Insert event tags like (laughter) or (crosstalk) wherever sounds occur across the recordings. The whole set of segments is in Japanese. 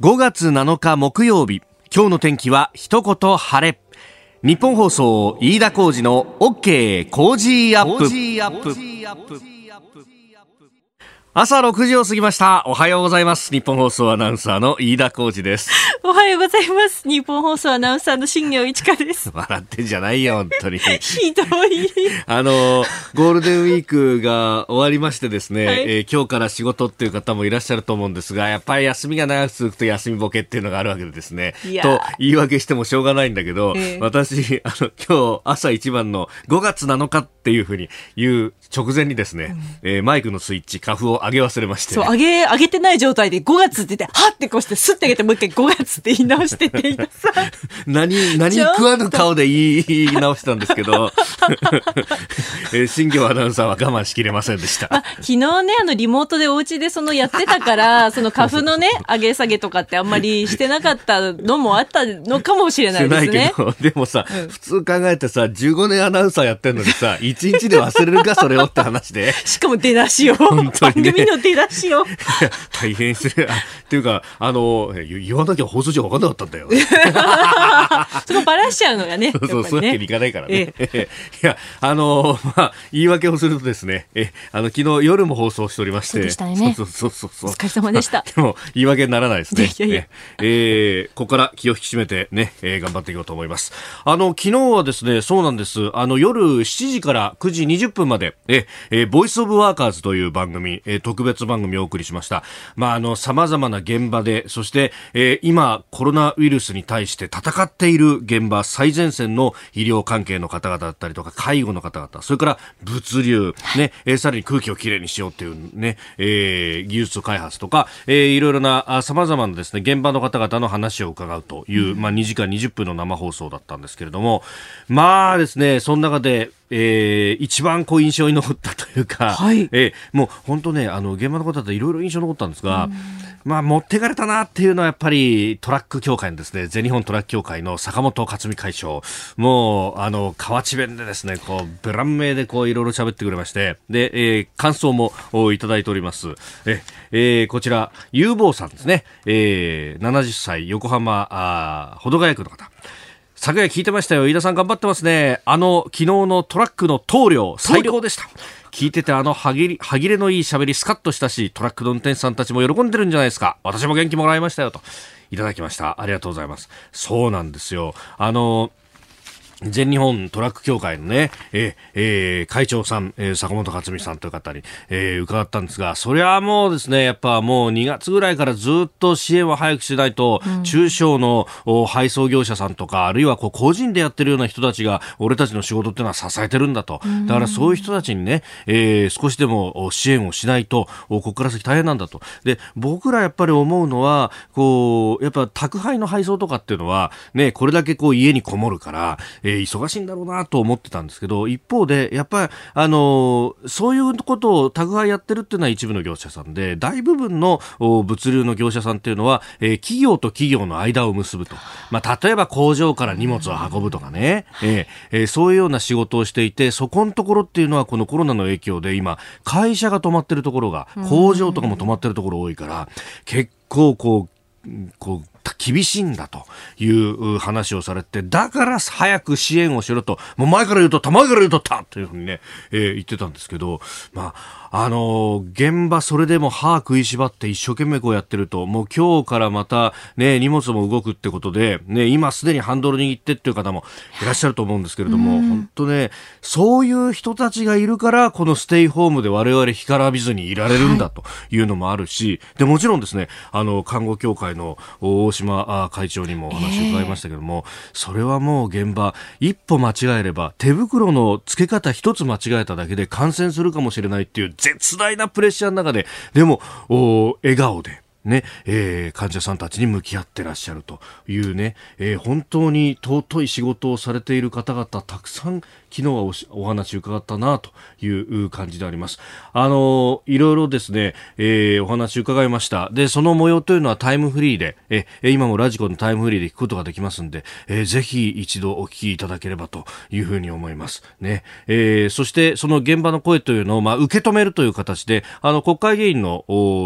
5月7日木曜日。今日の天気は一言晴れ。日本放送飯田浩二の OK 工事アップ。朝6時を過ぎました。おはようございます。日本放送アナウンサーの飯田浩二です。おはようございます。日本放送アナウンサーの新業一華です。(laughs) 笑ってんじゃないよ本当に。ひどい。(laughs) あのゴールデンウィークが終わりましてですね、はい、えー、今日から仕事っていう方もいらっしゃると思うんですがやっぱり休みが長く続くと休みボケっていうのがあるわけでですね。と言い訳してもしょうがないんだけど、えー、私あの今日朝一番の5月7日っていうふうに言う直前にですね、うん、えー、マイクのスイッチカフを上げ忘れまして、そう、上げ、上げてない状態で5月って言って、はってこうして、スッて上げてもう一回5月って言い直してってさ。(laughs) 何、何食わぬ顔で言い直したんですけど、(laughs) えー、新業アナウンサーは我慢しきれませんでした。まあ、昨日ね、あの、リモートでお家でそのやってたから、(laughs) その花粉のね、上げ下げとかってあんまりしてなかったのもあったのかもしれないですね。ないけど、でもさ、うん、普通考えてさ、15年アナウンサーやってんのにさ、1日で忘れるか、それをって話で。(laughs) しかも出だしを。本当に、ね、番組の出だしを。大変失礼。っていうか、あの、言わなきゃ放送上分かんなかったんだよ。(laughs) そこばらしちゃうのがね。そうそう、ね、そういうわけにいかないからね。ええ、(laughs) いや、あの、まあ、言い訳をするとですね、え、あの、昨日夜も放送しておりまして。そうでしたね。そうそうそうそう。お疲れ様でした。でも、言い訳にならないですね。いやいやえー、ここから気を引き締めてね、えー、頑張っていこうと思います。あの、昨日はですね、そうなんです。あの、夜7時から9時20分まで、え、えー、 Voice of Workers という番組、えー、特別番組をお送りしました。まあ、あの、様々な現場で、そして、えー、今、コロナウイルスに対して戦っている現場、最前線の医療関係の方々だったりとか、介護の方々、それから物流、ね、えー、さらに空気をきれいにしようっていうね、えー、技術開発とか、えー、いろいろな、様々なですね、現場の方々の話を伺うという、まあ、2時間20分の生放送だったんですけれども、まあですね、その中で、えー、一番こう印象に残ったというか、はい、えー、もう本当ね、あの、現場の方っていろいろ印象に残ったんですが、まあ、持ってかれたなっていうのはやっぱりトラック協会のですね、全日本トラック協会の坂本克美会長、もう、あの、河内弁でですね、こう、ブラン名でこう、いろいろ喋ってくれまして、で、えー、感想もいただいております。え、えー、こちら、有望さんですね、えー、70歳、横浜、あ保土ヶ谷区の方。昨夜聞いてましたよ。飯田さん頑張ってますね。あの、昨日のトラックの棟梁、最高でした。聞いててあの歯切り、歯切れのいい喋りスカッとしたし、トラックの運転手さんたちも喜んでるんじゃないですか。私も元気もらいましたよと。いただきました。ありがとうございます。そうなんですよ。あの、全日本トラック協会のね、ええー、会長さん、えー、坂本克美さんという方に、えー、伺ったんですが、それはもうですね、やっぱもう2月ぐらいからずっと支援は早くしないと、うん、中小の配送業者さんとか、あるいはこう個人でやってるような人たちが、俺たちの仕事っていうのは支えてるんだと。だからそういう人たちにね、えー、少しでも支援をしないと、ここから先大変なんだと。で、僕らやっぱり思うのは、こう、やっぱ宅配の配送とかっていうのは、ね、これだけこう家にこもるから、えー、忙しいんだろうなと思ってたんですけど、一方で、やっぱり、あのそういうことを宅配やってるっていうのは一部の業者さんで、大部分の物流の業者さんっていうのは、えー、企業と企業の間を結ぶと。まあ、例えば工場から荷物を運ぶとかね、えーえー、そういうような仕事をしていて、そこのところっていうのはこのコロナの影響で今、会社が止まってるところが、工場とかも止まってるところ多いから、結構こう、こう、厳しいんだという話をされて、だから早く支援をしろと、もう前から言うとった、前から言うとったというふうにね、えー、言ってたんですけど、まあ、あの現場それでも歯食いしばって一生懸命こうやってると、もう今日からまたね、荷物も動くってことで、ね、今すでにハンドル握ってっていう方もいらっしゃると思うんですけれども、本当ね、そういう人たちがいるから、このステイホームで我々干からびずにいられるんだとい。うのもあるし、で、もちろんですね、あの、看護協会の大島会長にもお話を伺いましたけども、それはもう現場、一歩間違えれば、手袋の付け方一つ間違えただけで感染するかもしれないっていう絶大なプレッシャーの中で、でも、お笑顔で、ね、えー、患者さんたちに向き合ってらっしゃるというね、えー、本当に尊い仕事をされている方々たくさん昨日はおお話伺ったなという感じであります。あの、いろいろですね、えー、お話伺いました。で、その模様というのはタイムフリーで、え今もラジコのタイムフリーで聞くことができますんで、えー、ぜひ一度お聞きいただければというふうに思います。ね。えー、そしてその現場の声というのを、まあ、受け止めるという形で、あの、国会議員の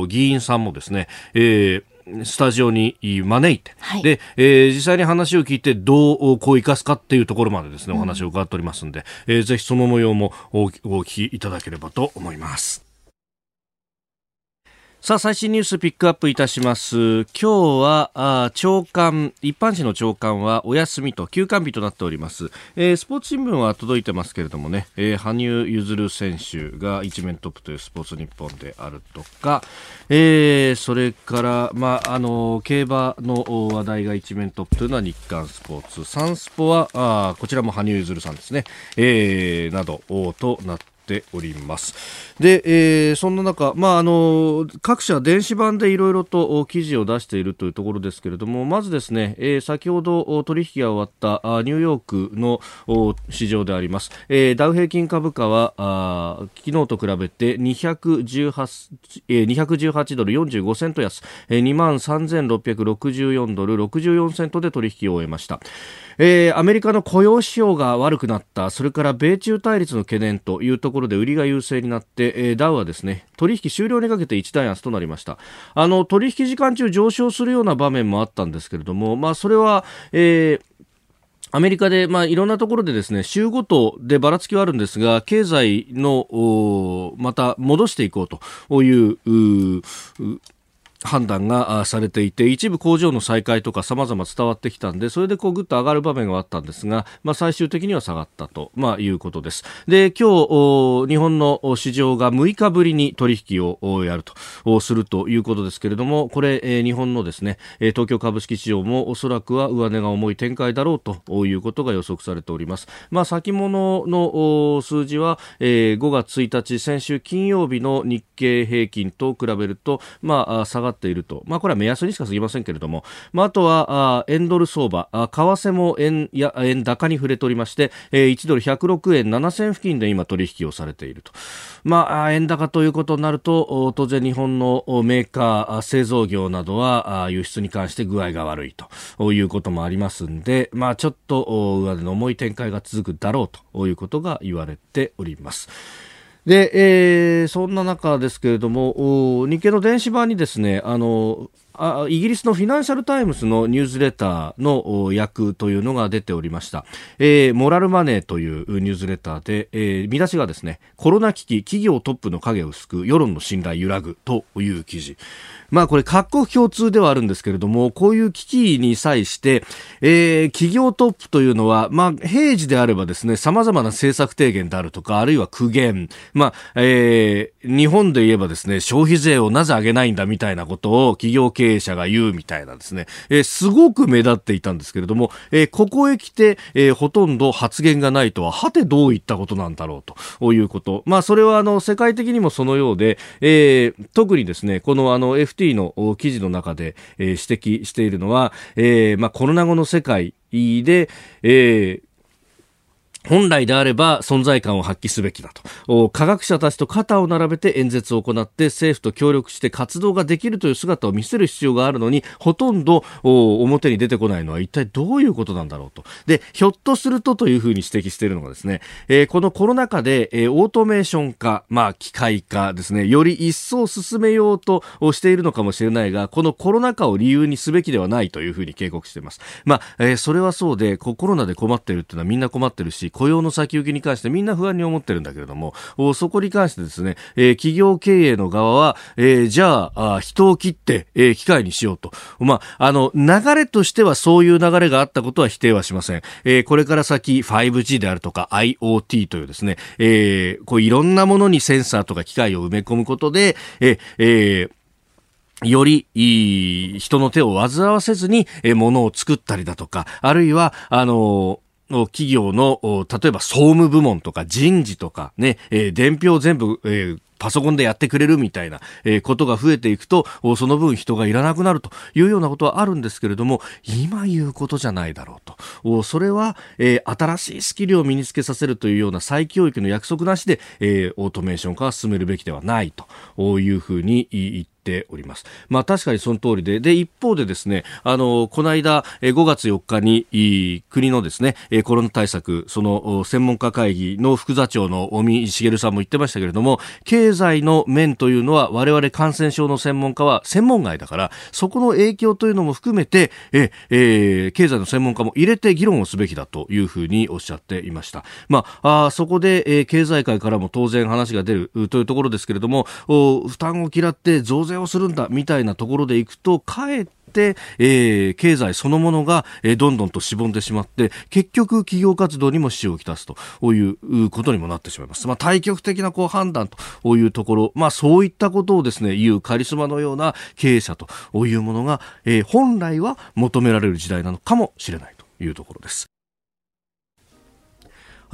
議員さんもですね、えースタジオに招いて、はい、で、えー、実際に話を聞いてどうこう生かすかっていうところまでですね、お話を伺っておりますんで、えー、ぜひその模様もおお聞きいただければと思います。さあ、最新ニュースピックアップいたします。今日は、あ長官、一般紙の長官はお休みと休館日となっております。えー、スポーツ新聞は届いてますけれどもね、えー、羽生結弦選手が一面トップというスポーツ日本であるとか、えー、それから、まあ、あの、競馬の話題が一面トップというのは日刊スポーツ。サンスポは、あこちらも羽生結弦さんですね、えー、など、となってております。で、えー、そんな中、まあ、あの各社電子版でいろいろと記事を出しているというところですけれどもまずですね、えー、先ほど取引が終わったニューヨークの市場であります、えー、ダウ平均株価はあ昨日と比べて218、えー、218ドル45セント安、えー、2万3664ドル64セントで取引を終えました。えー、アメリカの雇用指標が悪くなった、それから米中対立の懸念というとところで売りが優勢になって、えー、ダウはですね、取引終了にかけて一段安となりました。あの、取引時間中上昇するような場面もあったんですけれども、まあ、それは、えー、アメリカで、まあ、いろんなところでですね、週ごとでばらつきはあるんですが、経済の、また戻していこうという、う判断がされていて一部工場の再開とか様々伝わってきたんでそれでこうぐっと上がる場面があったんですが、まあ、最終的には下がったと、まあ、いうことです。で今日日本の市場が6日ぶりに取引をやるとするということですけれどもこれ日本のですね東京株式市場もおそらくは上値が重い展開だろうということが予測されております、まあ、先物の数字は5月1日先週金曜日の日経平均と比べると、まあ、下がっていると、まあ、これは目安にしか過ぎませんけれども、まあ、あとは円ドル相場。為替もやや円高に触れておりまして、えー、1ドル106円7銭付近で今取引をされていると、まあ、円高ということになると当然日本のメーカー製造業などは輸出に関して具合が悪いと。いうこともありますんで、まあ、ちょっと上値の重い展開が続くだろうということが言われております。で、えー、そんな中ですけれども、日経の電子版にですね、あの、あイギリスのフィナンシャル・タイムズのニュースレターの訳というのが出ておりました、えー、モラルマネーというニュースレターで、えー、見出しがですねコロナ危機企業トップの影を救う世論の信頼揺らぐという記事。まあこれ各国共通ではあるんですけれども、こういう危機に際して、えー、企業トップというのは、まあ平時であればですね、様々な政策提言であるとか、あるいは苦言、まあ、えー、日本で言えばですね、消費税をなぜ上げないんだみたいなことを企業経営者が言うみたいなですね、えー、すごく目立っていたんですけれども、えー、ここへ来て、えー、ほとんど発言がないとは、はてどういったことなんだろうということ。まあそれはあの、世界的にもそのようで、えー、特にですね、このあの FT ティの記事の中で、指摘しているのは、えーまあ、コロナ後の世界で、えー本来であれば存在感を発揮すべきだと。科学者たちと肩を並べて演説を行って政府と協力して活動ができるという姿を見せる必要があるのに、ほとんど表に出てこないのは一体どういうことなんだろうと。で、ひょっとするとというふうに指摘しているのがですね、えー、このコロナ禍で、えー、オートメーション化、まあ機械化ですね、より一層進めようとしているのかもしれないが、このコロナ禍を理由にすべきではないというふうに警告しています。まあ、えー、それはそうで、コロナで困ってるっていうのはみんな困ってるし、雇用の先行きに関してみんな不安に思ってるんだけれども、そこに関してですね、え、企業経営の側は、え、じゃあ人を切って、え、機械にしようと。まあ、あの、流れとしてはそういう流れがあったことは否定はしません。え、これから先 5G であるとか IoT というですね、え、こういろんなものにセンサーとか機械を埋め込むことで、えーよりいい人の手を煩わせずに、え、物を作ったりだとか、あるいは、あの企業の、例えば総務部門とか人事とかね、えー、伝票全部、えーパソコンでやってくれるみたいな、え、ことが増えていくと、その分人がいらなくなるというようなことはあるんですけれども、今言うことじゃないだろうと。それは、え、新しいスキルを身につけさせるというような再教育の約束なしで、え、オートメーション化は進めるべきではないというふうに言っております。まあ確かにその通りで、で、一方でですね、あの、この間、5月4日に、国のですね、コロナ対策、その専門家会議の副座長の尾身茂さんも言ってましたけれども、経済の面というのは我々感染症の専門家は専門外だから、そこの影響というのも含めて、え、えー、経済の専門家も入れて議論をすべきだというふうにおっしゃっていました。まあ、あそこで、えー、経済界からも当然話が出るというところですけれども、負担を嫌って増税をするんだみたいなところでいくと、かえって、えー、経済そのものが、えー、どんどんとしぼんでしまって、結局企業活動にも支障をきたすということにもなってしまいます。まあ、対極的なこう判断というところ、まあ、そういったことをですね、言うカリスマのような経営者というものが、えー、本来は求められる時代なのかもしれないというところです。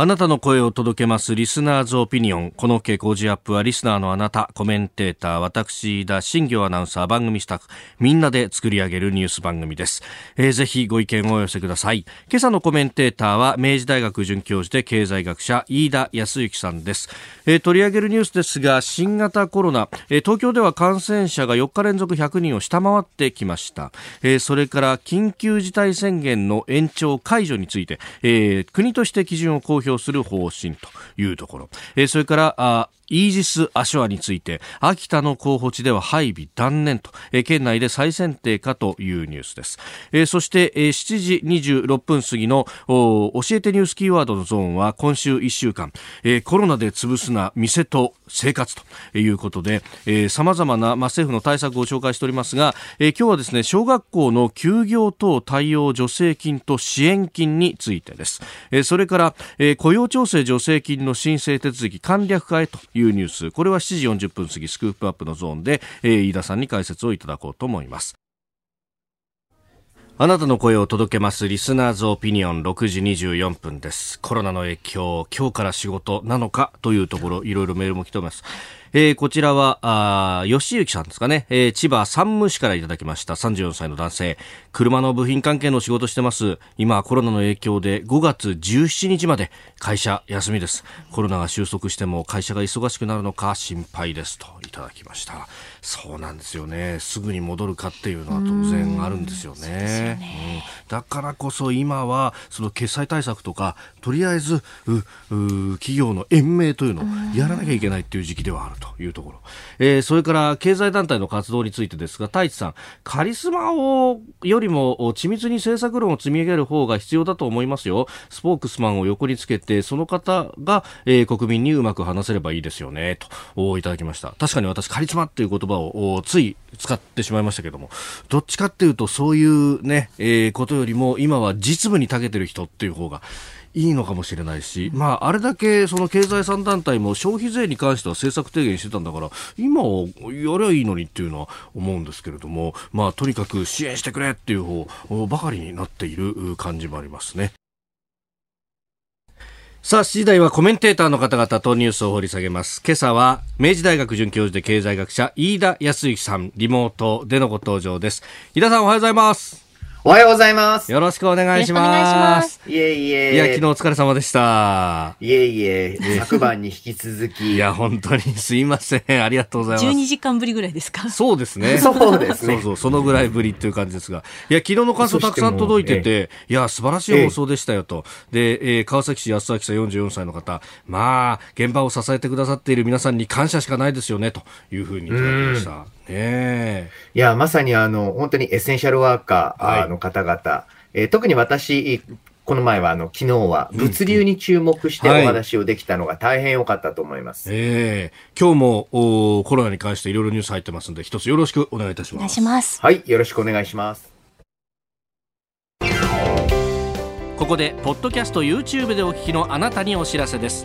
あなたの声を届けますリスナーズオピニオン。この傾向時アップはリスナーのあなた、コメンテーター、私、田新行アナウンサー、番組スタッフ、みんなで作り上げるニュース番組です。えー、ぜひご意見をお寄せください。今朝のコメンテーターは明治大学准教授で経済学者、飯田康之さんです。えー、取り上げるニュースですが、新型コロナ、えー、東京では感染者が4日連続100人を下回ってきました。えー、それから緊急事態宣言の延長解除について、えー、国として基準を公表表する方針というところ、えー、それからあイージス・アショアについて秋田の候補地では配備断念と、えー、県内で再選定かというニュースです、えー、そして、えー、7時26分過ぎの教えてニュースキーワードのゾーンは今週1週間、えー、コロナで潰すな店と生活ということでさまざまな、まあ、政府の対策を紹介しておりますが、えー、今日はですね小学校の休業等対応助成金と支援金についてです、えー、それから、えー、雇用調整助成金の申請手続き簡略化へといういうニュース。これは7時40分過ぎスクープアップのゾーンで、えー、飯田さんに解説をいただこうと思います。あなたの声を届けますリスナーズオピニオン6時24分です。コロナの影響、今日から仕事なのかというところ、いろいろメールも来ております。えー、こちらは、あ吉行さんですかね、えー、千葉山武市からいただきました。34歳の男性。車の部品関係の仕事してます。今、コロナの影響で5月17日まで会社休みです。コロナが収束しても会社が忙しくなるのか心配ですといただきました。そうなんですよね。すぐに戻るかっていうのは当然あるんですよね。ねうん、だからこそ今は、その決済対策とか、とりあえず、企業の延命というのをやらなきゃいけないっていう時期ではあるというところ、えー、それから経済団体の活動についてですが太一さんカリスマをよりも緻密に政策論を積み上げる方が必要だと思いますよ。スポークスマンを横につけてその方が、えー、国民にうまく話せればいいですよね。といただきました。確かに私カリスマっていう言葉をつい使ってしまいましたけども。どっちかっていうとそういうね、えー、ことよりも今は実務に長けてる人っていう方がいいのかもしれないし、まあ、あれだけその経済産団体も消費税に関しては政策提言してたんだから、今やりゃいいのにっていうのは思うんですけれども、まあ、とにかく支援してくれっていう方ばかりになっている感じもありますね。さあ、7時台はコメンテーターの方々とニュースを掘り下げます。今朝は、明治大学准教授で経済学者、飯田康之さん、リモートでのご登場です。飯田さん、おはようございます。おはようございます。よろしくお願いします。いえいえ。いや、昨日お疲れ様でした。いえいえ、昨晩に引き続き。(laughs) いや、本当にすいません。ありがとうございます。12時間ぶりぐらいですか？そうですね。(laughs) そうですね。そうそう、そのぐらいぶりっていう感じですが。いや、昨日の感想たくさん届いてて、いや、素晴らしい放送でしたよと。で、えー、川崎市安明さん44歳の方、まあ、現場を支えてくださっている皆さんに感謝しかないですよね、というふうにいただきました。えいや、まさにあの、本当にエッセンシャルワーカーの方々、はい、えー、特に私、この前は、あの、昨日は物流に注目してお話をできたのが大変良かったと思います。うんはい、ええー、今日もおコロナに関していろいろニュース入ってますので、一つよろしくお願いいたします。お願いします。はい、よろしくお願いします。ここで、ポッドキャスト YouTube でお聞きのあなたにお知らせです。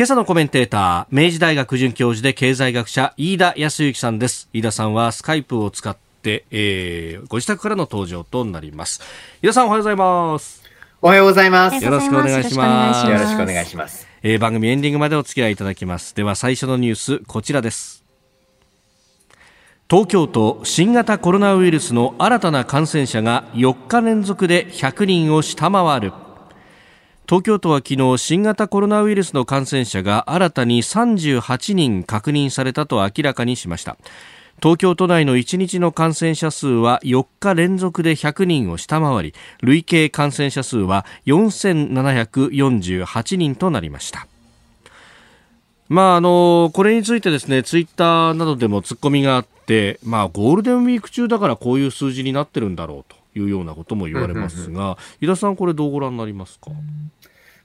今朝のコメンテーター、明治大学准教授で経済学者、飯田康之さんです。飯田さんはスカイプを使って、えー、ご自宅からの登場となります。飯田さんおはようございます。おはようございます。よろしくお願いします。よろしくお願いします。えー、番組エンディングまでお付き合いいただきます。では最初のニュース、こちらです。東京都新型コロナウイルスの新たな感染者が4日連続で100人を下回る。東京都は昨日新型コロナウイルスの感染者が新たに38人確認されたと明らかにしました。東京都内の1日の感染者数は4日連続で100人を下回り累計感染者数は4748人となりました。まあ、あのこれについてですねツイッターなどでも突っ込みがあって、まあ、ゴールデンウィーク中だからこういう数字になってるんだろうというようなことも言われますが、井田さん、これどうご覧になりますか？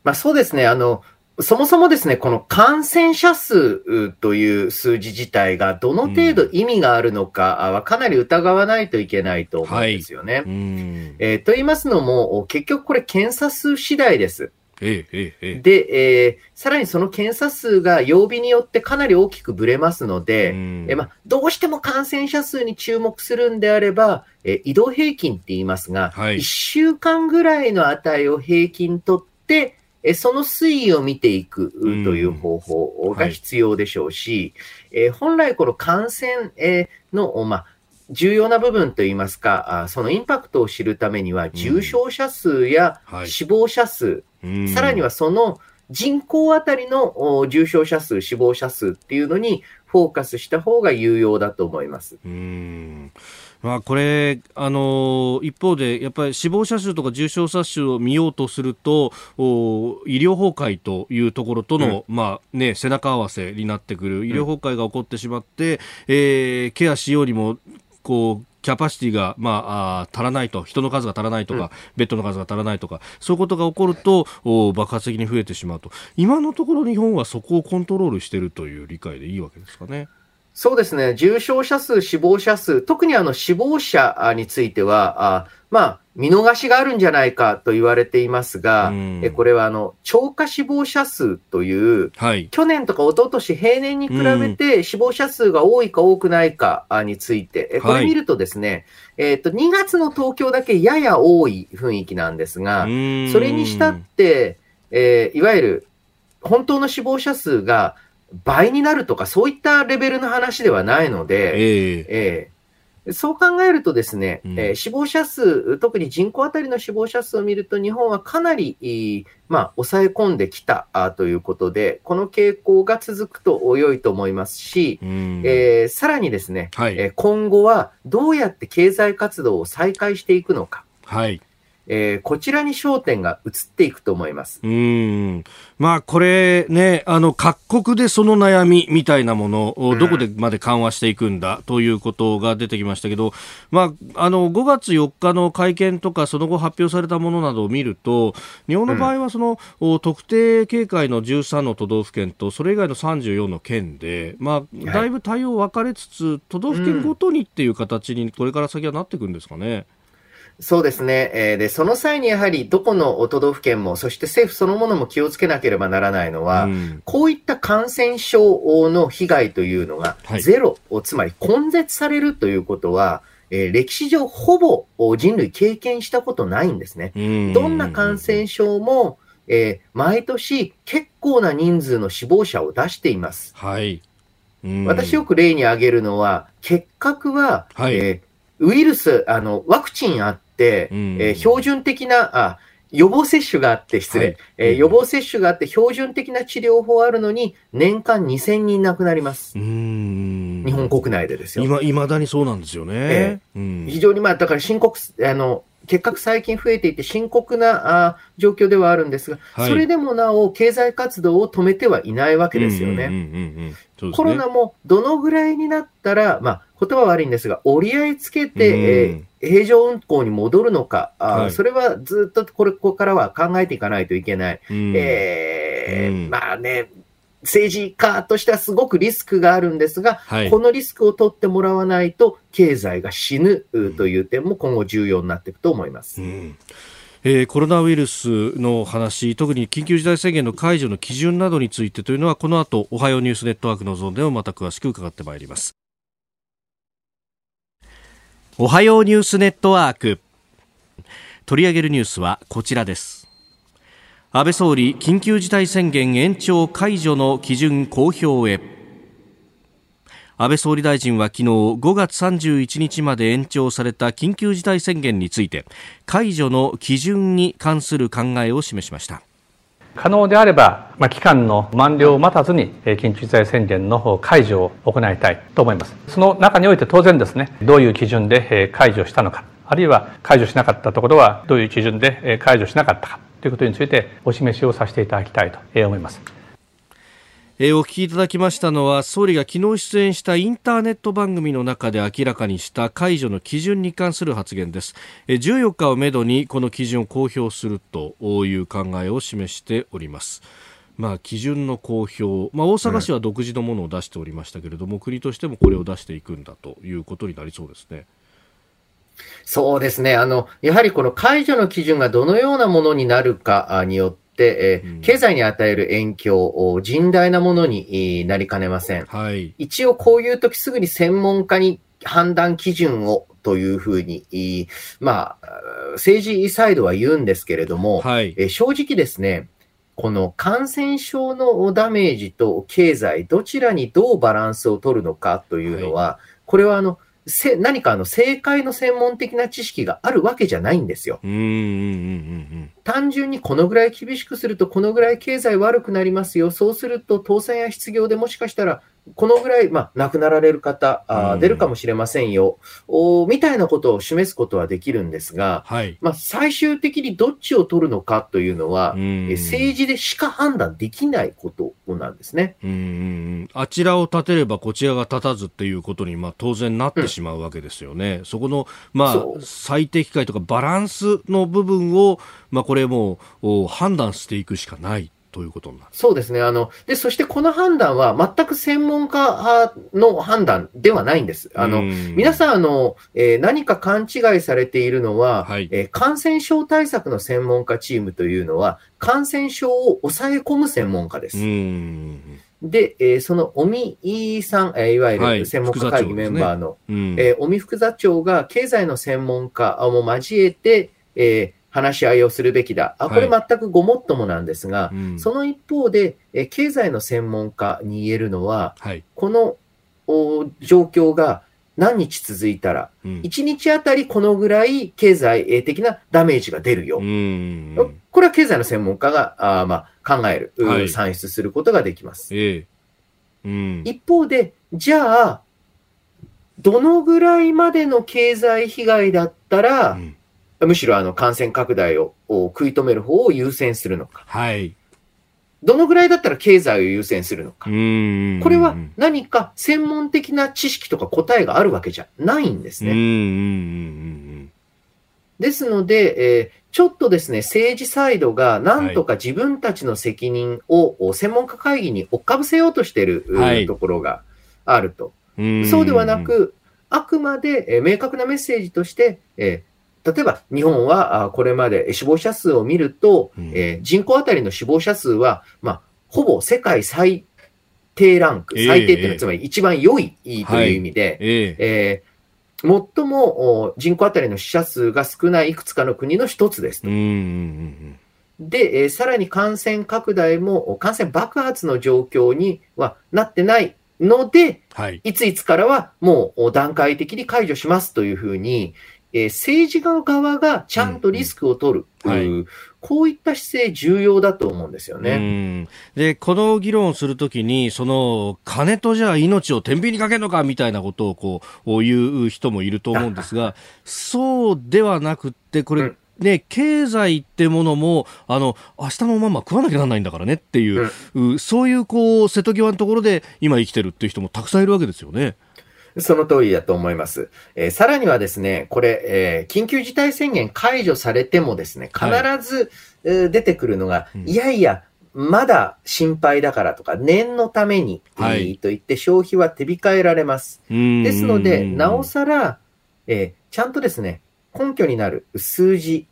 まあ、そうですね。あの、そもそもですね、この感染者数という数字自体がどの程度意味があるのかはかなり疑わないといけないと思うんですよね。はい、えー、と言いますのも、結局これ検査数次第です。ええええ、で、えー、さらにその検査数が曜日によってかなり大きくぶれますので、えまあ、どうしても感染者数に注目するんであれば、え移動平均って言いますが、はい、1週間ぐらいの値を平均とって、えその推移を見ていくという方法が必要でしょうし、はい、え本来この感染の、まあ、重要な部分といいますか、そのインパクトを知るためには、重症者数や死亡者数、はい、さらにはその人口あたりの重症者数、死亡者数っていうのにフォーカスした方が有用だと思います。うんまあ、これ、あの一方でやっぱり死亡者数とか重症者数を見ようとすると医療崩壊というところとの、うん、まあね、背中合わせになってくる医療崩壊が起こってしまって、うん、えー、ケアしようにもこうキャパシティが、まあ、あ足らないと、人の数が足らないとか、うん、ベッドの数が足らないとか、そういうことが起こると、爆発的に増えてしまうと。今のところ日本はそこをコントロールしているという理解でいいわけですかね。そうですね。重症者数、死亡者数、特にあの死亡者については、あまあ、見逃しがあるんじゃないかと言われていますが、えこれはあの超過死亡者数という、はい、去年とか一昨年平年に比べて死亡者数が多いか多くないかについて、これ見るとですね、はい、えっ、と、2月の東京だけやや多い雰囲気なんですが、それにしたって、えー、いわゆる本当の死亡者数が倍になるとか、そういったレベルの話ではないので、えー、えー、そう考えるとですね、うん、えー、死亡者数、特に人口当たりの死亡者数を見ると、日本はかなり、まあ、抑え込んできたあということで、この傾向が続くと良いと思いますし、うん、えー、さらにですね、はい、え今後はどうやって経済活動を再開していくのか。はいえー、こちらに焦点が移っていくと思います。うん。まあ、これね、あの、各国でその悩みみたいなものをどこでまで緩和していくんだということが出てきましたけど、まあ、あの、5月4日の会見とか、その後発表されたものなどを見ると、日本の場合はその、うん、特定警戒の13の都道府県と、それ以外の34の県で、まあ、だいぶ対応分かれつつ、都道府県ごとにっていう形にこれから先はなっていくんですかね。そうですね。えー、で、その際にやはりどこの都道府県も、そして政府そのものも気をつけなければならないのは、うん、こういった感染症の被害というのがゼロ、はい、つまり根絶されるということは、えー、歴史上ほぼ人類経験したことないんですね。どんな感染症も、えー、毎年結構な人数の死亡者を出しています。はい。私よく例に挙げるのは、結核は、はい、えーウイルス、あの、ワクチンあっ、うん、えー、標準的な、あ、予防接種があって、失礼、はい、えー、予防接種があって、標準的な治療法あるのに、年間2000人亡くなります。日本国内でですよ。今、未だにそうなんですよね。えー、非常に、まあ、だから深刻、あの、結核最近増えていて深刻なあ状況ではあるんですが、はい、それでもなお経済活動を止めてはいないわけですよね。コロナもどのぐらいになったら、まあ、言葉は悪いんですが、折り合いつけて、えー、平常運行に戻るのか、あはい、それはずっとこれ、ここからは考えていかないといけない。うん、えー、まあね、政治家としてはすごくリスクがあるんですが、はい、このリスクを取ってもらわないと、経済が死ぬという点も今後重要になっていくと思います。うんえー、コロナウイルスの話、特に緊急事態宣言の解除の基準などについてというのは、この後、おはようニュースネットワークのゾーンでもまた詳しく伺ってまいります。おはようニュースネットワーク。取り上げるニュースはこちらです。安倍総理、緊急事態宣言延長解除の基準公表へ。安倍総理大臣は昨日5月31日まで延長された緊急事態宣言について解除の基準に関する考えを示しました。可能であれば、まあ、期間の満了を待たずに緊急事態宣言の解除を行いたいと思います。その中において当然ですねどういう基準で解除したのかあるいは解除しなかったところはどういう基準で解除しなかったかということについてお示しをさせていただきたいと思います。えー、お聞きいただきましたのは総理が昨日出演したインターネット番組の中で明らかにした解除の基準に関する発言です、えー、14日をめどにこの基準を公表するという考えを示しておりますまあ、基準の公表、まあ、大阪市は独自のものを出しておりましたけれども、うん、国としてもこれを出していくんだということになりそうですね。そうですね。あの、やはりこの解除の基準がどのようなものになるかによって、えー、経済に与える影響、甚大なものになりかねません。はい、一応こういう時すぐに専門家に判断基準をというふうに、まあ、政治サイドは言うんですけれども、はい、え正直ですね、この感染症のダメージと経済、どちらにどうバランスを取るのかというのは、はい、これはあの、せ何かあの正解の専門的な知識があるわけじゃないんですよ。単純にこのぐらい厳しくするとこのぐらい経済悪くなりますよ。そうすると当選や失業でもしかしたらこのぐらい、まあ、亡くなられる方、あ出るかもしれませんよ、おみたいなことを示すことはできるんですが、はい、まあ、最終的にどっちを取るのかというのは、政治でしか判断できないことなんですね。うんあちらを立てればこちらが立たずっていうことに、まあ、当然なってしまうわけですよね。うん、そこの、まあ、最適解とかバランスの部分を、まあ、これも判断していくしかないということになる。そうですね。あの、で、そしてこの判断は全く専門家の判断ではないんです。あの、皆さん、あの、えー、何か勘違いされているのは、はい、えー、感染症対策の専門家チームというのは、感染症を抑え込む専門家です。で、えー、その尾身さん、えー、いわゆる専門家会議メンバーの、はいね。うん、えー、尾身副座長が経済の専門家も交えて、えー、話し合いをするべきだ。あ、これ全くごもっともなんですが、はいうん、その一方で、え経済の専門家に言えるのは、はい、この状況が何日続いたら、うん、1日あたりこのぐらい経済的なダメージが出るよ。これは経済の専門家があ、まあ、考える、はい、算出することができます。えーうん、一方で、じゃあ、どのぐらいまでの経済被害だったら、うんむしろあの感染拡大を食い止める方を優先するのか。はい。どのぐらいだったら経済を優先するのか。これは何か専門的な知識とか答えがあるわけじゃないんですね。ですので、えー、ちょっとですね、政治サイドがなんとか自分たちの責任を専門家会議に追っかぶせようとしている、はい、ところがあると。そうではなく、あくまで、えー、明確なメッセージとして、えー例えば日本はこれまで死亡者数を見ると、うん、えー、人口当たりの死亡者数は、まあ、ほぼ世界最低ランク、最低っていうのはつまり一番良いという意味で、はい、えー、最も人口当たりの死者数が少ないいくつかの国の一つですと。で、えー、さらに感染拡大も感染爆発の状況にはなってないので、はい、いついつからはもう段階的に解除しますというふうに、えー、政治家側がちゃんとリスクを取る。うんはい、こういった姿勢重要だと思うんですよね。で、この議論をするときに、その、金とじゃあ命を天秤にかけるのかみたいなことをこう、言う人もいると思うんですが、(laughs) そうではなくって、これ、うんね、経済ってものも、あの、明日のまま食わなきゃならないんだからねっていう、うん、そういうこう、瀬戸際のところで今生きてるっていう人もたくさんいるわけですよね。その通りだと思います。えー、さらにはですね、これ、えー、緊急事態宣言解除されてもですね、必ず、はい、出てくるのが、うん、いやいや、まだ心配だからとか、念のために、はい、と言って消費は手控えられます。ですので、なおさら、えー、ちゃんとですね、根拠になる数字、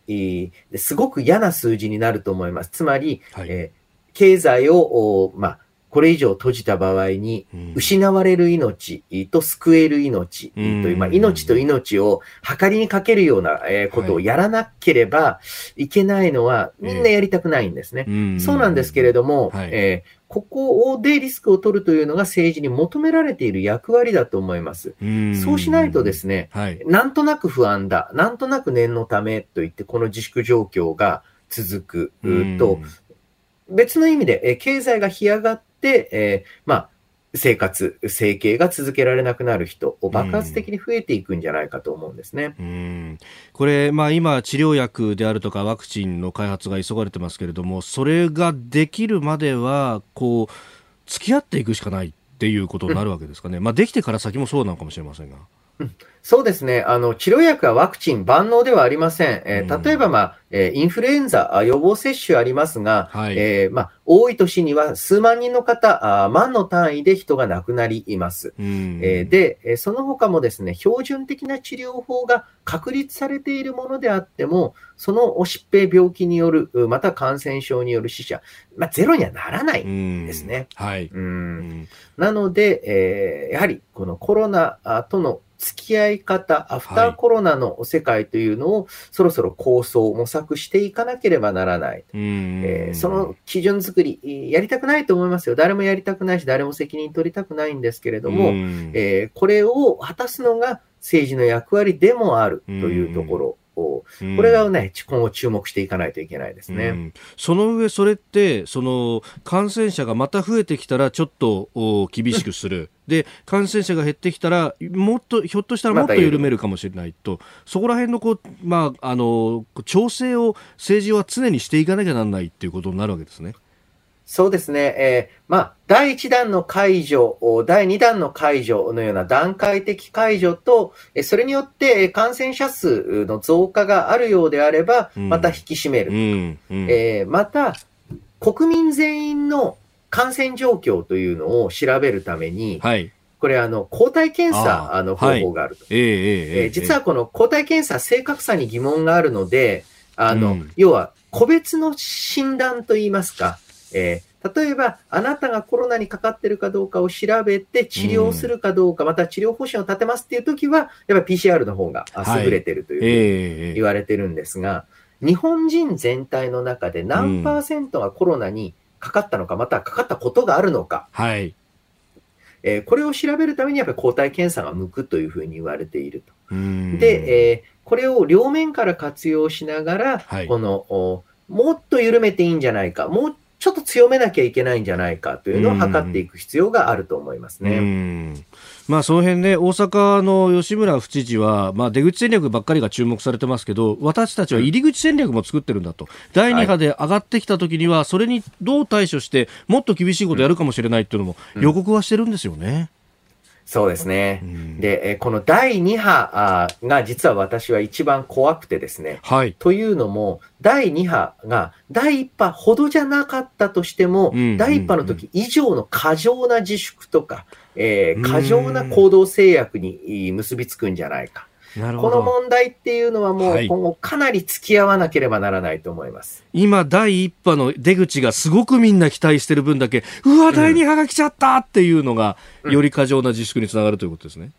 すごく嫌な数字になると思います。つまり、はい、えー、経済を、まあ、これ以上閉じた場合に、失われる命と救える命という、まあ、命と命を計りにかけるようなことをやらなければいけないのは、みんなやりたくないんですね。そうなんですけれども、えーここでリスクを取るというのが政治に求められている役割だと思います。そうしないとですね、はい、なんとなく不安だ、なんとなく念のためと言ってこの自粛状況が続くと、別の意味で、え経済が干上がって、えー、まあ、生活、生計が続けられなくなる人を爆発的に増えていくんじゃないかと思うんですね。うん、これ、まあ、今、治療薬であるとかワクチンの開発が急がれてますけれども、それができるまでは、こう、付き合っていくしかないっていうことになるわけですかね。うん、まあ、できてから先もそうなのかもしれませんが。そうですね。あの、治療薬はワクチン万能ではありません。えー、例えば、まあ、えー、インフルエンザ予防接種ありますが、はい、えー、まあ、多い年には数万人の方、あ万の単位で人が亡くなります。えー、で、その他もですね、標準的な治療法が確立されているものであっても、その疾病病気による、また感染症による死者、まあ、ゼロにはならないんですね。はい。うんなので、えー、やはりこのコロナとの付き合い方、アフターコロナの世界というのを、そろそろ構想、模索していかなければならない。えー、その基準作り、やりたくないと思いますよ。誰もやりたくないし、誰も責任取りたくないんですけれども、えー、これを果たすのが政治の役割でもあるというところ。これがね、今後注目していかないといけないですね。うん、その上、それって、その感染者がまた増えてきたら、ちょっと厳しくする。(laughs) で、感染者が減ってきたら、もっと、ひょっとしたらもっと緩めるかもしれないと、そこら辺のこう、まあ、あの、調整を政治は常にしていかなきゃならないっていうことになるわけですね。そうですね。えー、まあ、第1弾の解除、第2弾の解除のような段階的解除と、それによって感染者数の増加があるようであれば、また引き締める。うんうん、えー、また、国民全員の感染状況というのを調べるために、はい、これあの、抗体検査の方法があると。はい、えー、実はこの抗体検査正確さに疑問があるので、あの、うん、要は個別の診断といいますか、えー、例えば、あなたがコロナにかかってるかどうかを調べて治療するかどうか、うん、また治療方針を立てますっていうときは、やっぱり PCR の方が優れてるという言われてるんですが、はいえー、日本人全体の中で何パーセントがコロナにかかったのか、またはかかったことがあるのか、はい。えー、これを調べるためにやっぱり抗体検査が向くというふうに言われていると。で、えー、これを両面から活用しながら、はい、このもっと緩めていいんじゃないか、もっちょっと強めなきゃいけないんじゃないかというのを測っていく必要があると思いますね。まあ、その辺ね、大阪の吉村府知事は、まあ、出口戦略ばっかりが注目されてますけど、私たちは入り口戦略も作ってるんだと、第2波で上がってきたときには、それにどう対処して、もっと厳しいことやるかもしれないっていうのも予告はしてるんですよね。うんそうですね。うん、で、この第2波が実は私は一番怖くてですね。はい。というのも、第2波が第1波ほどじゃなかったとしても、うん、第1波の時以上の過剰な自粛とか、えー、過剰な行動制約に結びつくんじゃないか。この問題っていうのはもう今後かなり付き合わなければならないと思います。はい、今、第1波の出口がすごくみんな期待してる分だけ、うわ、第2波が来ちゃったっていうのが、より過剰な自粛につながるということですね。うん、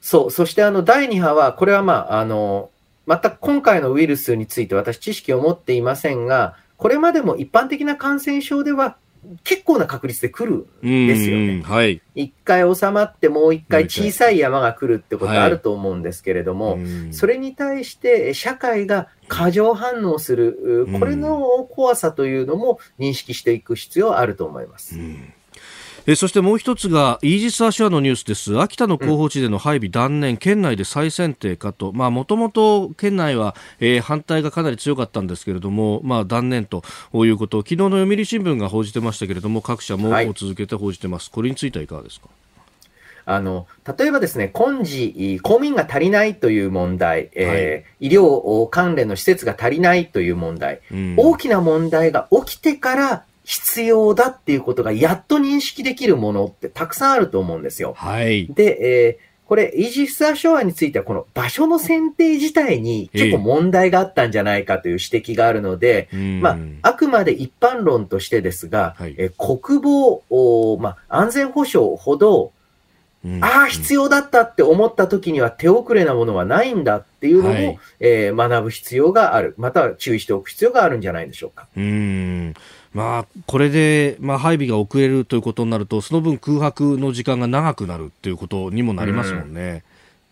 そう。そしてあの、第2波は、これはまあ、あの、また今回のウイルスについて私知識を持っていませんが、これまでも一般的な感染症では結構な確率で来るんですよね。はい。一回収まってもう一回小さい山が来るってことあると思うんですけれども、はい、それに対して社会が過剰反応する、これの怖さというのも認識していく必要あると思います。うんえそしてもう一つがイージス・アショアのニュースです。秋田の候補地での配備断念、県内で再選定かと。もともと県内は、えー、反対がかなり強かったんですけれども、まあ、断念ということを昨日の読売新聞が報じてましたけれども各社も続けて報じてます、はい、これについてはいかがですか？あの、例えばですね、今時、公務員が足りないという問題、えー、医療関連の施設が足りないという問題、うん、大きな問題が起きてから必要だっていうことがやっと認識できるものってたくさんあると思うんですよ。はい。で、えーこれ、イージス・アショアについては、この場所の選定自体に結構問題があったんじゃないかという指摘があるので、まあ、あくまで一般論としてですが、はい、え国防、まあ、安全保障ほど、うん、ああ、必要だったって思った時には手遅れなものはないんだっていうのも、はい、えー、学ぶ必要がある。または注意しておく必要があるんじゃないでしょうか。うんまあ、これで、まあ、配備が遅れるということになると、その分空白の時間が長くなるということにもなりますもんね。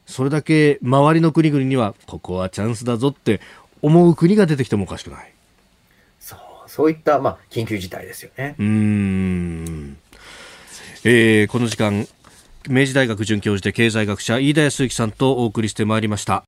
うん、それだけ周りの国々には、ここはチャンスだぞって思う国が出てきてもおかしくない。そう、そういった、まあ、緊急事態ですよね。うん。えー、この時間、明治大学准教授で経済学者飯田康之さんとお送りしてまいりました。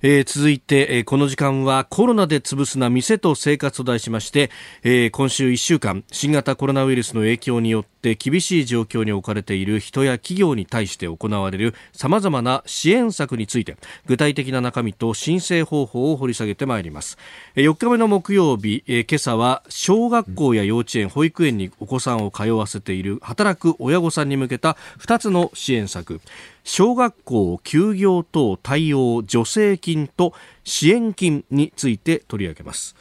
えー、続いて、えー、この時間はコロナで潰すな店と生活と題しまして、えー、今週1週間新型コロナウイルスの影響によって厳しい状況に置かれている人や企業に対して行われるさまざまな支援策について具体的な中身と申請方法を掘り下げてまいります、えー、4日目の木曜日、えー、今朝は小学校や幼稚園保育園にお子さんを通わせている働く親御さんに向けた2つの支援策。小学校休業等対応助成金と支援金について取り上げます。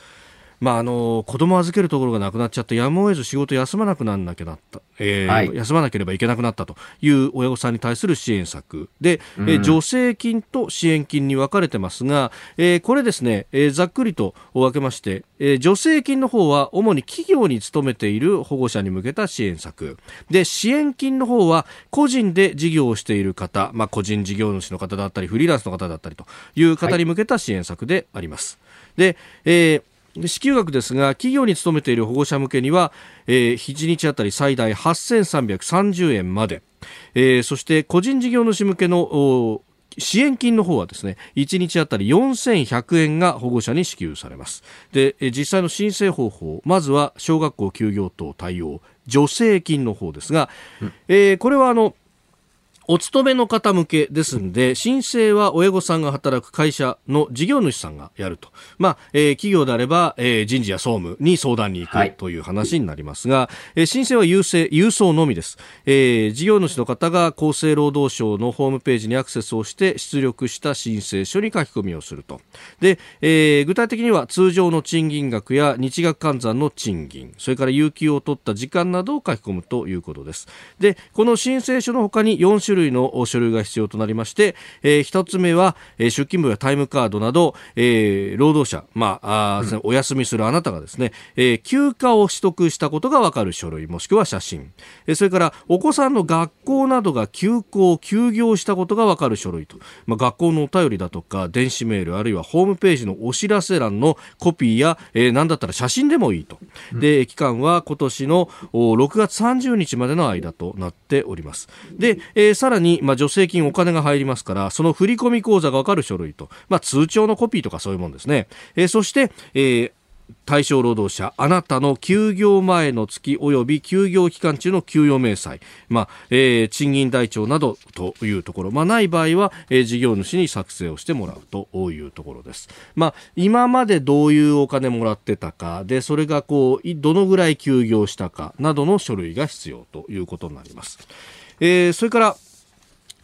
まあ、あの子供預けるところがなくなっちゃってやむを得ず仕事休まなくならなきゃなった、えー、はい、休まなければいけなくなったという親御さんに対する支援策。で、うん、え助成金と支援金に分かれてますが、えー、これですね、えー、ざっくりと分けまして、えー、助成金の方は主に企業に勤めている保護者に向けた支援策。で支援金の方は個人で事業をしている方、まあ、個人事業主の方だったりフリーランスの方だったりという方に向けた支援策であります。はい、で、えー支給額ですが企業に勤めている保護者向けには、えー、1日あたり最大8330円まで、えー、そして個人事業主向けの支援金の方はですね1日あたり4100円が保護者に支給されます。で実際の申請方法まずは小学校休業等対応助成金の方ですが、うん、えー、これはあのお勤めの方向けですんで、申請は親御さんが働く会社の事業主さんがやると。まあ、えー、企業であれば、えー、人事や総務に相談に行くという話になりますが、はい、えー、申請は郵政、郵送のみです。えー、事業主の方が厚生労働省のホームページにアクセスをして出力した申請書に書き込みをすると。で、えー、具体的には通常の賃金額や日額換算の賃金、それから有給を取った時間などを書き込むということです。で、この申請書の他に4種類の書類が必要となりまして、えー、一つ目は、えー、出勤部やタイムカードなど、えー、労働者、まあ、あうん、お休みするあなたがですね、えー、休暇を取得したことがわかる書類、もしくは写真、えー、それからお子さんの学校などが休校、休業したことがわかる書類と、まあ、学校のお便りだとか、電子メール、あるいはホームページのお知らせ欄のコピーや、えー、なんだったら写真でもいいと。で、期間は今年の6月30日までの間となっております。で、えー、さらに、まあ、助成金お金が入りますから、その振込口座がわかる書類と、まあ、通帳のコピーとかそういうもんですね。えー、そして、えー対象労働者、あなたの休業前の月及び休業期間中の給与明細、まあえー、賃金台帳などというところ、まあ、ない場合は、えー、事業主に作成をしてもらうというところです。まあ、今までどういうお金もらってたか、で、それがこう、どのぐらい休業したかなどの書類が必要ということになります。えー、それから、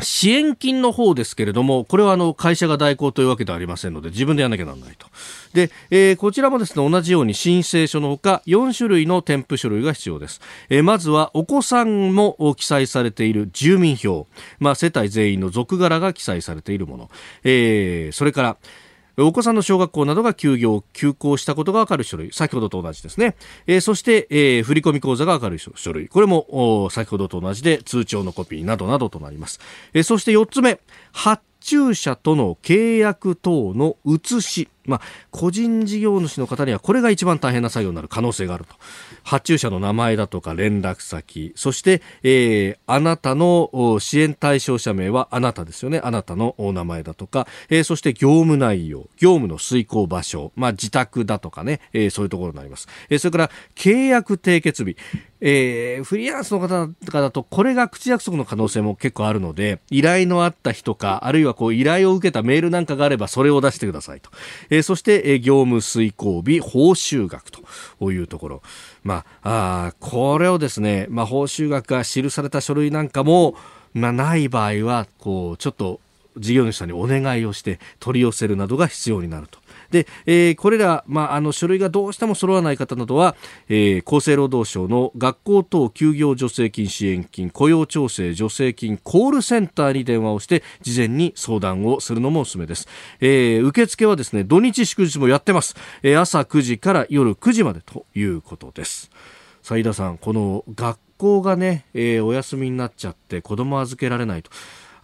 支援金の方ですけれども、これはあの会社が代行というわけではありませんので、自分でやらなきゃならないと。で、えー、こちらもですね、同じように申請書のほか、4種類の添付書類が必要です。えー、まずは、お子さんも記載されている住民票、まあ、世帯全員の属柄が記載されているもの、えー、それから、お子さんの小学校などが休業、休校したことがわかる書類、先ほどと同じですね。えー、そして、えー、振込口座がわかる書類、これも先ほどと同じで通帳のコピーなどなどとなります。えー、そして4つ目、発注者との契約等の写し、まあ、個人事業主の方にはこれが一番大変な作業になる可能性があると。発注者の名前だとか連絡先、そして、えー、あなたの支援対象者名はあなたですよね。あなたのお名前だとか、えー、そして業務内容、業務の遂行場所、まあ、自宅だとかね、えー、そういうところになります。えー、それから契約締結日、えー、フリーランスの方とかだと、これが口約束の可能性も結構あるので、依頼のあった人か、あるいはこう依頼を受けたメールなんかがあれば、それを出してくださいと。えー、そして、えー、業務遂行日、報酬額というところ。まあ、あこれをですね、まあ、報酬額が記された書類なんかも、まあ、ない場合は、こう、ちょっと事業主さんにお願いをして取り寄せるなどが必要になると。で、えー、これら、まあ、あの書類がどうしても揃わない方などは、えー、厚生労働省の学校等休業助成金支援金雇用調整助成金コールセンターに電話をして事前に相談をするのもおすすめです、えー、受付はですね土日祝日もやってます、えー、朝9時から夜9時までということです。さあ井田さんこの学校がね、えー、お休みになっちゃって子供預けられないと。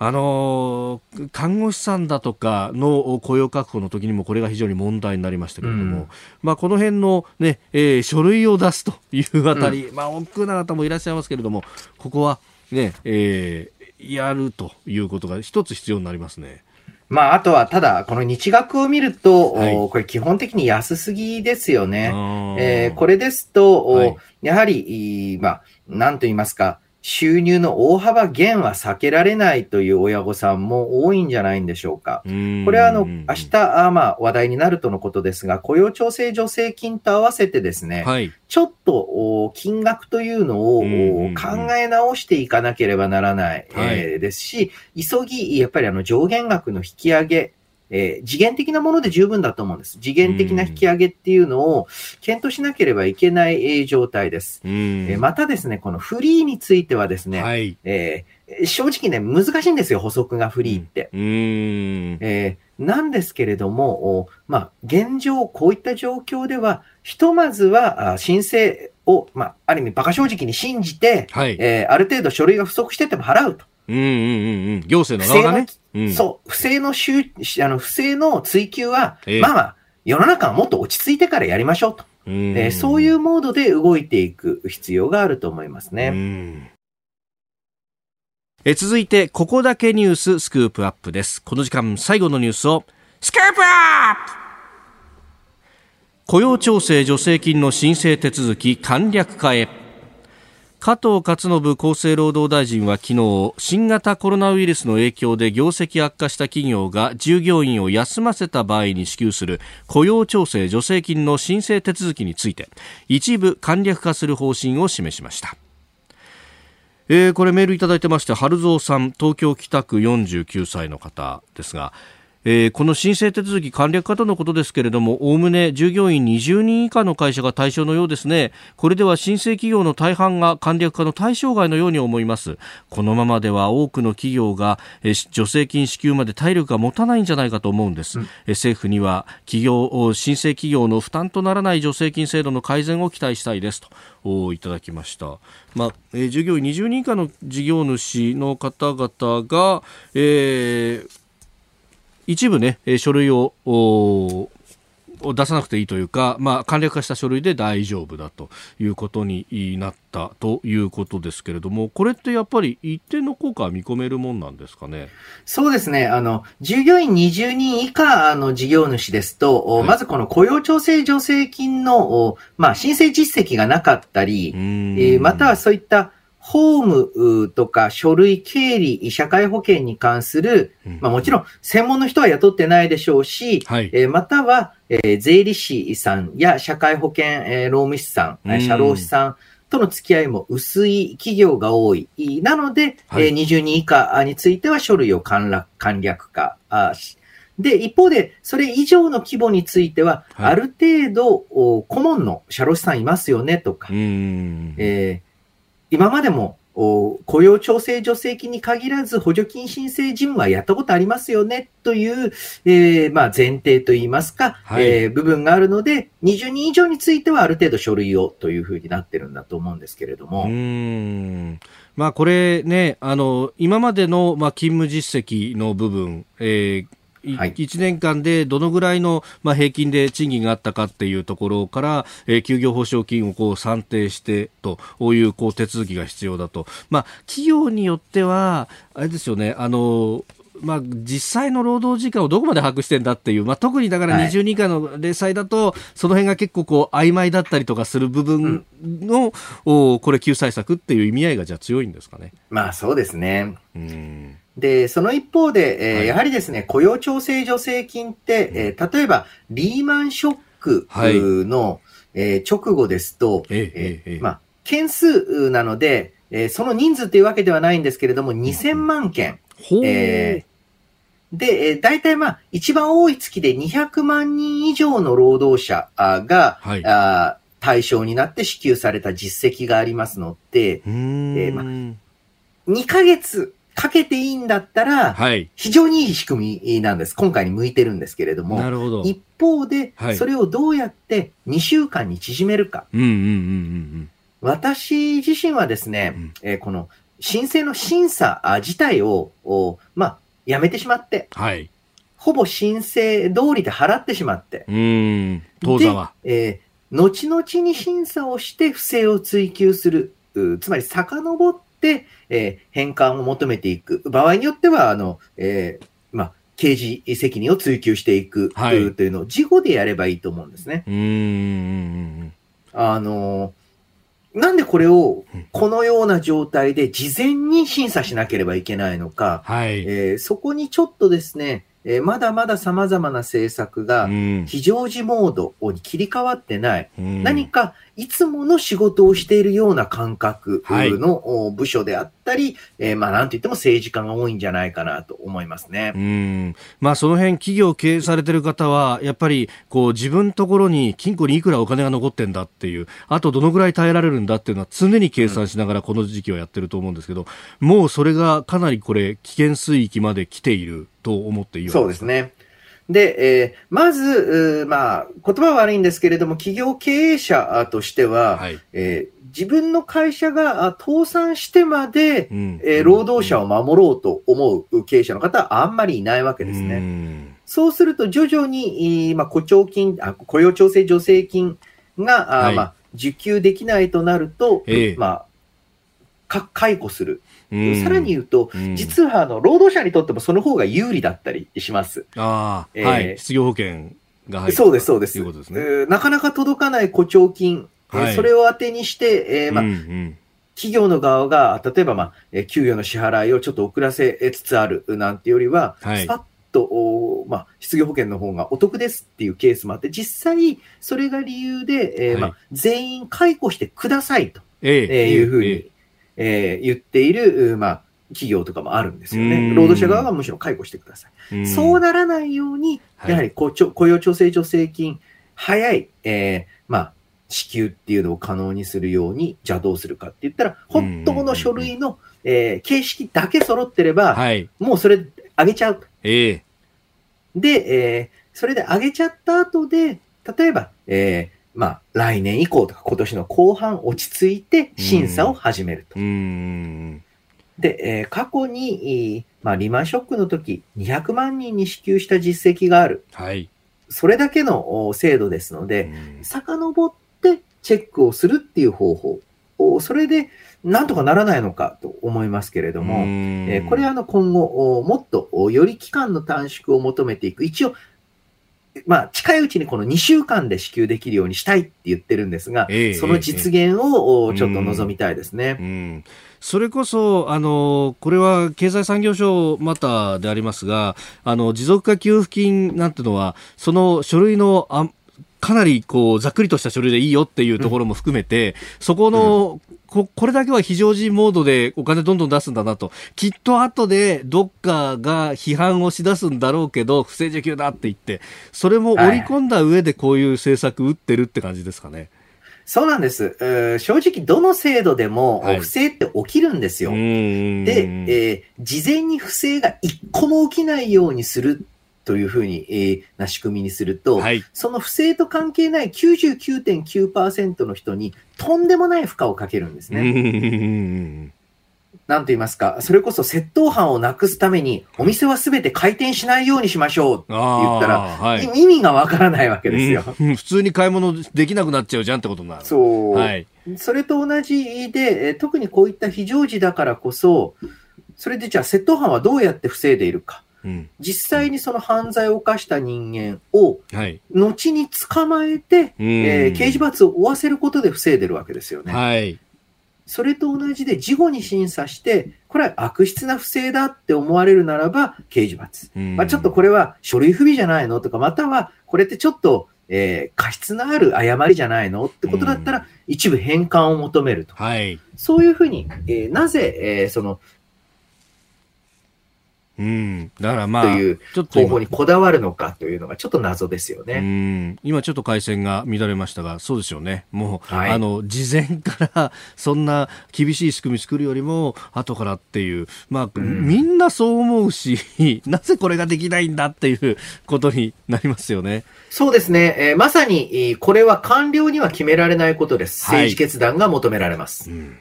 あのー、看護師さんだとかの雇用確保の時にもこれが非常に問題になりましたけれども、うん、まあ、この辺のね、えー、書類を出すというあたり、うん、まあ、億劫な方もいらっしゃいますけれども、ここはね、えー、やるということが一つ必要になりますね。まあ、あとは、ただ、この日額を見ると、はい、これ基本的に安すぎですよね。えー、これですと、はい、やはり、まあ、なんと言いますか、収入の大幅減は避けられないという親御さんも多いんじゃないんでしょうか。これはあの、明日、あまあ、話題になるとのことですが、雇用調整助成金と合わせてですね、はい、ちょっと金額というのを考え直していかなければならない、えですし、急ぎ、やっぱりあの上限額の引き上げ、えー、次元的なもので十分だと思うんです。次元的な引き上げっていうのを検討しなければいけない状態です。えー、またですね、このフリーについてはですね、はい、えー、正直ね、難しいんですよ、補足がフリーって。えー、なんですけれども、まあ、現状、こういった状況では、ひとまずは申請を、まあ、ある意味、馬鹿正直に信じて、はい、えー、ある程度書類が不足してても払うと。うんうんうんうん。行政の側がね。うん、そう、不正の収、あの、不正の追及は、えー、まあまあ、世の中はもっと落ち着いてからやりましょうと。うえー、そういうモードで動いていく必要があると思いますね。え続いて、ここだけニューススクープアップです。この時間、最後のニュースを、スクープアップ雇用調整助成金の申請手続き簡略化へ。加藤勝信厚生労働大臣は昨日新型コロナウイルスの影響で業績悪化した企業が従業員を休ませた場合に支給する雇用調整助成金の申請手続きについて一部簡略化する方針を示しました。えー、これメールいただいてまして春蔵さん東京北区49歳の方ですがえー、この申請手続き簡略化とのことですけれども、おおむね従業員20人以下の会社が対象のようですね。これでは申請企業の大半が簡略化の対象外のように思います。このままでは多くの企業が、えー、助成金支給まで体力が持たないんじゃないかと思うんです。うん、えー、政府には企業、申請企業の負担とならない助成金制度の改善を期待したいですと。おいただきました、まあえー、従業員20人以下の事業主の方々が、えー、一部ね、書類をを出さなくていいというか、まあ、簡略化した書類で大丈夫だということになったということですけれども、これってやっぱり一定の効果は見込めるもんなんですかね？そうですね。あの、従業員20人以下の事業主ですと、はい、まずこの雇用調整助成金の、まあ、申請実績がなかったり、えー、またはそういった法務とか書類、経理、社会保険に関する、まあもちろん専門の人は雇ってないでしょうし、はい、えー、または、えー、税理士さんや社会保険、えー、労務士さん、社労士さんとの付き合いも薄い企業が多い。なので、はい、えー、20人以下については書類を簡略化で、一方で、それ以上の規模については、はい、ある程度、顧問の社労士さんいますよねとか、えー今までも雇用調整助成金に限らず補助金申請事務はやったことありますよねという、えー、まあ前提といいますか、はい、えー、部分があるので、20人以上についてはある程度書類をというふうになってるんだと思うんですけれども。うんまあ、これね、あの、今までの、まあ、勤務実績の部分、えー、はい、1年間でどのぐらいの、まあ、平均で賃金があったかっていうところから、えー、休業保障金をこう算定してというこう手続きが必要だと、まあ、企業によっては、あれですよね、あのまあ、実際の労働時間をどこまで把握してんだっていう、まあ、特にだから20人以下の零細だと、その辺が結構こう曖昧だったりとかする部分の、うん、これ救済策っていう意味合いがじゃあ強いんですかね。まあそうですね。うんで、その一方で、えーはい、やはりですね、雇用調整助成金って、えー、例えば、リーマンショックの、はい、えー、直後ですと、えー、まあ、件数なので、えーその人数というわけではないんですけれども、2000万件。ほう。えーで、えー大体まあ、一番多い月で200万人以上の労働者あが、はい。あー対象になって支給された実績がありますので、えーま2ヶ月かけていいんだったら、はい。非常にいい仕組みなんです。今回に向いてるんですけれども、なるほど。一方ではい、それをどうやって2週間に縮めるか。うんうんうんうん私自身はですね、うんえーこの申請の審査あ自体を、おまあ、やめてしまって、うん。はい。ほぼ申請通りで払ってしまって、うーん。当座は。で、えー後々に審査をして不正を追及する、うつまり遡って、えー返還を求めていく。場合によっては、あの、えーまあ、刑事責任を追及していく、はいうというのを事後でやればいいと思うんですね。うーんうんうんあのーなんでこれをこのような状態で事前に審査しなければいけないのか、はい。えーそこにちょっとですね、えーまだまだ様々な政策がうん非常時モードに切り替わってない、うん何かいつもの仕事をしているような感覚はいのお部署であったり、えーまあなんといっても政治家が多いんじゃないかなと思いますね。うんまあ、その辺企業を経営されてる方は、やっぱりこう自分のところに金庫にいくらお金が残ってんだっていう、あとどのぐらい耐えられるんだっていうのは常に計算しながらこの時期はやってると思うんですけど、もうそれがかなりこれ、危険水域まで来ていると思っていいわけそうです。ね。で、えーまず、うーまあ、言葉は悪いんですけれども、企業経営者としては、はい。えー自分の会社があ倒産してまで、うんえー労働者を守ろうと思う経営者の方はあんまりいないわけですうね。んそうすると徐々に、まあ、雇調金あ、雇用調整助成金が、あはいまあ、受給できないとなると、ええまあ、か解雇する。うんさらに言うと、うん実はあの労働者にとってもその方が有利だったりします。ああ、えーはい。失業保険が入る。そうです、そうです。ということですね。えーなかなか届かない雇調金、えーはいそれを当てにして、えーまあうんうん企業の側が、例えば、まあ、えー給与の支払いをちょっと遅らせつつあるなんてよりは、はいスパッと、おまあ、失業保険の方がお得ですっていうケースもあって、実際、それが理由で、えーまはいあ、全員解雇してくださいと、ええーいうふうに、ええー言っている、うまあ、企業とかもあるんですようんね。労働者側がむしろ解雇してください。えそうならないように、はいやはり雇用調整助成金、早い、えーまあ、支給っていうのを可能にするように、じゃあどうするかって言ったら、本当の書類の、えー形式だけ揃ってれば、はい。もうそれ上げちゃう。ええで、えーそれで上げちゃった後で、例えば、えーまあ、来年以降とか今年の後半落ち着いて審査を始めると。で、えー過去に、えーまあ、リーマンショックの時、200万人に支給した実績がある。はい。それだけのお制度ですので、うん遡ってチェックをするっていう方法。おそれで、なんとかならないのかと思いますけれども、えーこれはあの今後、おもっとおより期間の短縮を求めていく。一応、まあ、近いうちにこの2週間で支給できるようにしたいって言ってるんですが、ええその実現をおちょっと望みたいですね。うん。それこそ、あの、これは経済産業省またでありますが、あの、持続化給付金なんてのは、その書類の、あかなりこうざっくりとした書類でいいよっていうところも含めて、そこの、ここれだけは非常時モードでお金どんどん出すんだなと、きっと後でどっかが批判をし出すんだろうけど、不正受給だって言って、それも織り込んだ上でこういう政策打ってるって感じですかね。そうなんです。えー正直、どの制度でもはい不正って起きるんですよ。で、で、えー事前に不正が一個も起きないようにするというふうに、えーな仕組みにすると、はい。その不正と関係ない99.9%の人にとんでもない負荷をかけるんですね。ね。なんと言いますか、それこそ窃盗犯をなくすために、お店はすべて開店しないようにしましょうって言ったら、はい意味がわからないわけですよ。うん (laughs) 普通に買い物できなくなっちゃうじゃんってことになる。そう。はい。それと同じで、えー特にこういった非常時だからこそ、それでじゃあ窃盗犯はどうやって防いでいるか。うん。実際にその犯罪を犯した人間をはい。後に捕まえて、うんえー刑事罰を負わせることで防いでるわけですよね。はい。それと同じで事後に審査して、これは悪質な不正だって思われるならば刑事罰。うんまあ、ちょっとこれは書類不備じゃないのとか、またはこれってちょっとえー、過失のある誤りじゃないのってことだったら、一部返還を求めると。はい。そういうふうに、えー、なぜ、えー、その、うん。だからまあ、という方法にこだわるのかというのがちょっと謎ですよね。うん。今ちょっと回線が乱れましたが、そうですよね。もう、はい、あの、事前から (laughs) そんな厳しい仕組み作るよりも、後からっていう、まあ、うん、みんなそう思うし、(laughs) なぜこれができないんだっていうことになりますよね。そうですね。えー、まさに、これは官僚には決められないことです。政治決断が求められます。はいうん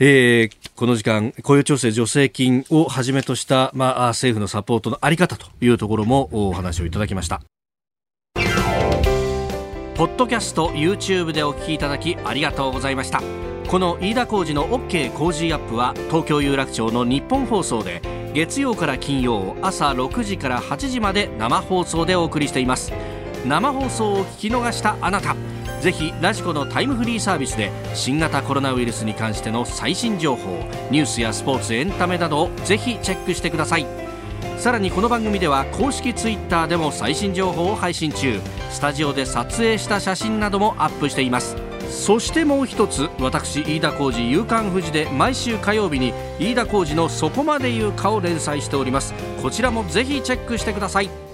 えー、この時間、雇用調整助成金をはじめとした、まあ、政府のサポートのあり方というところもお話をいただきました。ポッドキャスト YouTube でお聞きいただきありがとうございました。この飯田浩司の OK 工事アップは東京有楽町の日本放送で月曜から金曜朝6時から8時まで生放送でお送りしています。生放送を聞き逃したあなた。ぜひラジコのタイムフリーサービスで新型コロナウイルスに関しての最新情報ニュースやスポーツエンタメなどをぜひチェックしてください。さらにこの番組では公式ツイッターでも最新情報を配信中。スタジオで撮影した写真などもアップしています。そしてもう一つ私飯田浩司夕刊富士で毎週火曜日に飯田浩司の「そこまで言うか」を連載しております。こちらもぜひチェックしてください。